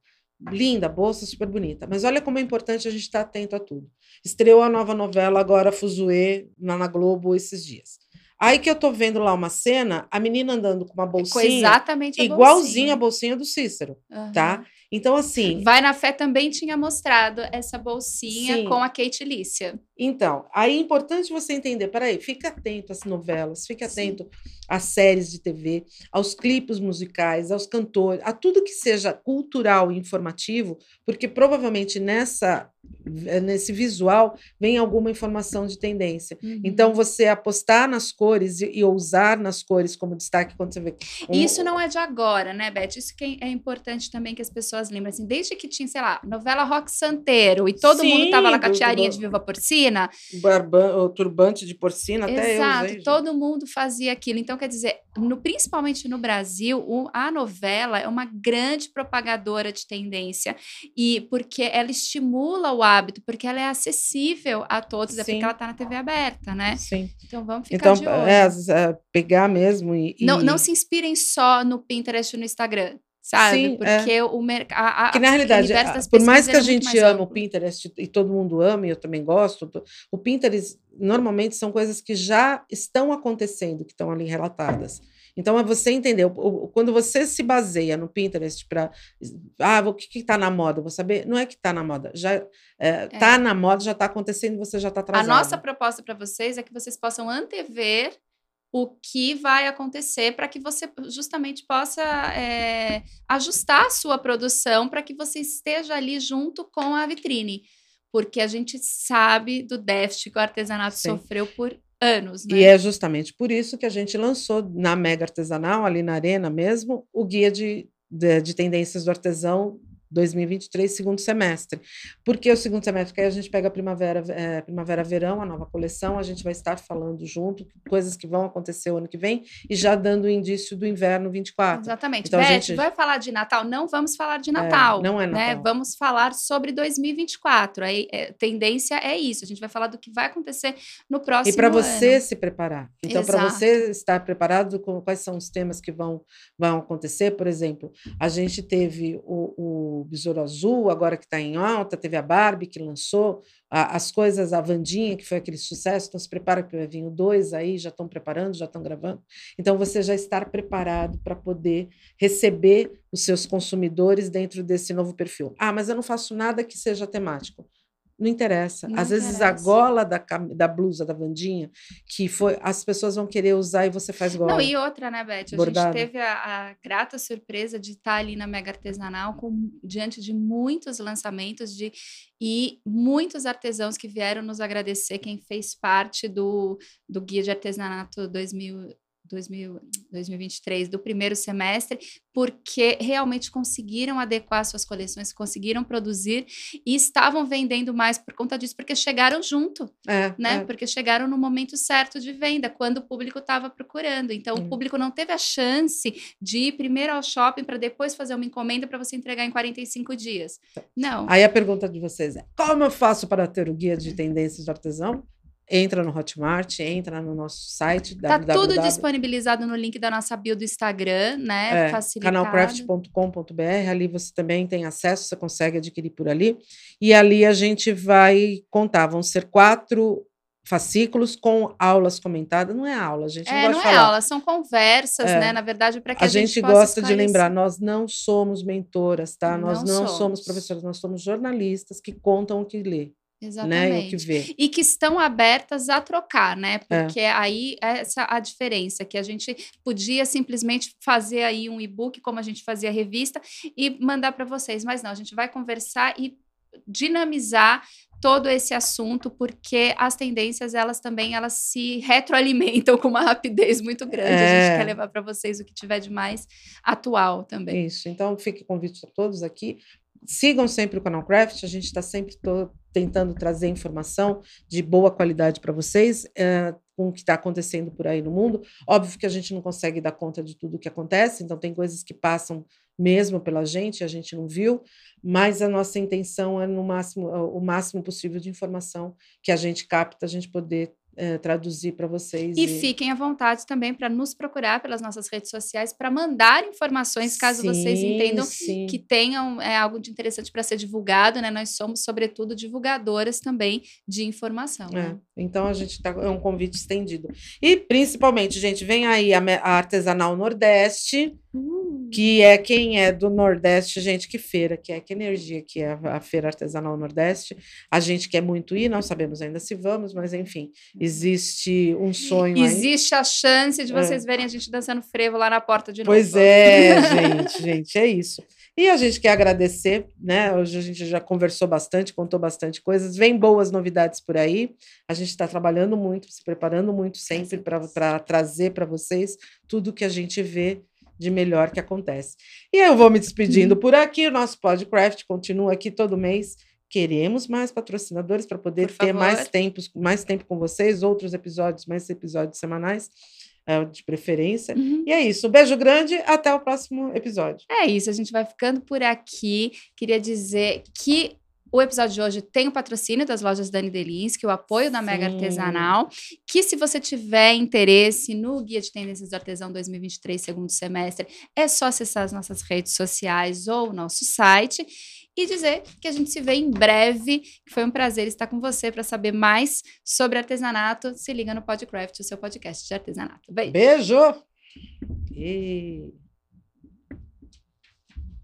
Linda, bolsa super bonita. Mas olha como é importante a gente estar atento a tudo. Estreou a nova novela agora, Fuzue, na Globo, esses dias. Aí que eu tô vendo lá uma cena, a menina andando com uma bolsinha. exatamente a igualzinha bolsinha. a bolsinha do Cícero, uhum. tá? Então, assim. Vai na Fé também tinha mostrado essa bolsinha sim. com a Kate Lícia. Então, aí é importante você entender, peraí, fica atento às novelas, fique atento sim. às séries de TV, aos clipes musicais, aos cantores, a tudo que seja cultural e informativo, porque provavelmente nessa nesse visual vem alguma informação de tendência. Uhum. Então, você apostar nas cores e, e, ousar nas cores como destaque quando você vê. Um... Isso não é de agora, né, Beth? Isso que é importante também que as pessoas lembrem. Assim, desde que tinha, sei lá, novela Rock Santeiro e todo Sim, mundo tava lá com a tiarinha do, de viva porcina. Barban, o turbante de porcina, até Exato, eu usei, todo mundo fazia aquilo. Então, quer dizer, no, principalmente no Brasil, o, a novela é uma grande propagadora de tendência. E porque ela estimula o hábito, porque ela é acessível a todos, Sim. é porque ela está na TV aberta, né? Sim. Então vamos ficar então, de olho. É, é, pegar mesmo e, e... Não, não se inspirem só no Pinterest e no Instagram sabe? Sim, Porque é. o mercado. Que na realidade, por mais que a gente ama o Pinterest e todo mundo ama, e eu também gosto, o Pinterest normalmente são coisas que já estão acontecendo, que estão ali relatadas. Então, é você entender, quando você se baseia no Pinterest para. Ah, o que está na moda? Vou saber. Não é que está na moda, já está é, é. Tá na moda, já está acontecendo, você já está atrasado. A nossa proposta para vocês é que vocês possam antever o que vai acontecer para que você justamente possa é, ajustar a sua produção para que você esteja ali junto com a vitrine. Porque a gente sabe do déficit que o artesanato Sim. sofreu por anos. Né? E é justamente por isso que a gente lançou na Mega Artesanal, ali na Arena mesmo, o guia de, de, de tendências do artesão 2023, segundo semestre. Por que o segundo semestre? Porque aí a gente pega a primavera, é, primavera, verão, a nova coleção, a gente vai estar falando junto, coisas que vão acontecer o ano que vem, e já dando o indício do inverno 24. Exatamente. Então, Beth, a gente vai falar de Natal? Não vamos falar de Natal. É, não é né? Natal. Né? Vamos falar sobre 2024. A é, tendência é isso. A gente vai falar do que vai acontecer no próximo E para você se preparar. Então, para você estar preparado com quais são os temas que vão, vão acontecer, por exemplo, a gente teve o, o o Besouro Azul, agora que está em alta, teve a Barbie que lançou, a, as coisas, a Vandinha, que foi aquele sucesso, então se prepara que vai vir o dois aí, já estão preparando, já estão gravando. Então você já estar preparado para poder receber os seus consumidores dentro desse novo perfil. Ah, mas eu não faço nada que seja temático. Não interessa. Não Às interessa. vezes a gola da, da blusa da Vandinha, que foi, as pessoas vão querer usar e você faz gola. Não, e outra, né, Beth? A gente teve a, a, grata surpresa de estar ali na Mega Artesanal com, diante de muitos lançamentos de e muitos artesãos que vieram nos agradecer, quem fez parte do, do Guia de Artesanato 2000, 2000, 2023, do primeiro semestre, porque realmente conseguiram adequar suas coleções, conseguiram produzir e estavam vendendo mais por conta disso, porque chegaram junto, é, né? É. Porque chegaram no momento certo de venda, quando o público estava procurando. Então, hum. o público não teve a chance de ir primeiro ao shopping para depois fazer uma encomenda para você entregar em 45 dias. Tá. Não. Aí a pergunta de vocês é: como eu faço para ter o guia de tendências de artesão? Entra no Hotmart, entra no nosso site. Tá www. tudo disponibilizado no link da nossa bio do Instagram, né? É, canalcraft.com.br. Ali você também tem acesso, você consegue adquirir por ali. E ali a gente vai contar, vão ser quatro fascículos com aulas comentadas. Não é aula, a gente é, não, não é aula, são conversas, é. né? Na verdade, para que a, a gente, gente gosta de lembrar, nós não somos mentoras, tá? Nós não, não somos. somos professores, nós somos jornalistas que contam o que lê. Exatamente. Né, vê. E que estão abertas a trocar, né? É. Porque é. aí essa a diferença, que a gente podia simplesmente fazer aí um e-book, como a gente fazia a revista, e mandar para vocês. Mas não, a gente vai conversar e dinamizar todo esse assunto, porque as tendências, elas também, elas se retroalimentam com uma rapidez muito grande. É. A gente é. quer levar para vocês o que tiver de mais atual também. Isso, então fique convite a todos aqui. Sigam sempre o Canal Craft, a gente está sempre tentando trazer informação de boa qualidade para vocês, é, com o que está acontecendo por aí no mundo. Óbvio que a gente não consegue dar conta de tudo o que acontece, então tem coisas que passam mesmo pela gente, a gente não viu, mas a nossa intenção é no máximo o máximo possível de informação que a gente capta, a gente poder é, traduzir para vocês. E, e, fiquem à vontade também para nos procurar pelas nossas redes sociais para mandar informações caso sim, vocês entendam sim. que tenham é, algo de interessante para ser divulgado, né? Nós somos, sobretudo, divulgadoras também de informação. É, né? Então a gente tá, é um convite estendido. E principalmente, gente, vem aí a, a Artesanal Nordeste. Uh. Que é quem é do Nordeste, gente, que feira, que é que energia que é a Feira Artesanal Nordeste. A gente quer muito ir, não sabemos ainda se vamos, mas enfim, existe um sonho. Existe aí. a chance de é. vocês é. verem a gente dançando frevo lá na porta de novo. Pois é, gente, gente, é isso. E a gente quer agradecer, né? Hoje a gente já conversou bastante, contou bastante coisas. Vem boas novidades por aí. A gente está trabalhando muito, se preparando muito sempre para trazer para vocês tudo que a gente vê de melhor que acontece. E eu vou me despedindo uhum. por aqui. O nosso Podcraft continua aqui todo mês. Queremos mais patrocinadores para poder por ter favor. mais tempo, mais tempo com vocês, outros episódios, mais episódios semanais é, de preferência. Uhum. E é isso. Um beijo grande, até o próximo episódio. É isso, a gente vai ficando por aqui. Queria dizer que o episódio de hoje tem o patrocínio das lojas Dani Delinsky, o apoio da Mega Artesanal, que se você tiver interesse no Guia de Tendências do Artesão 2023, segundo semestre, é só acessar as nossas redes sociais ou o nosso site e dizer que a gente se vê em breve. Foi um prazer estar com você para saber mais sobre artesanato. Se liga no Podcraft, o seu podcast de artesanato. Beijo! Beijo! E...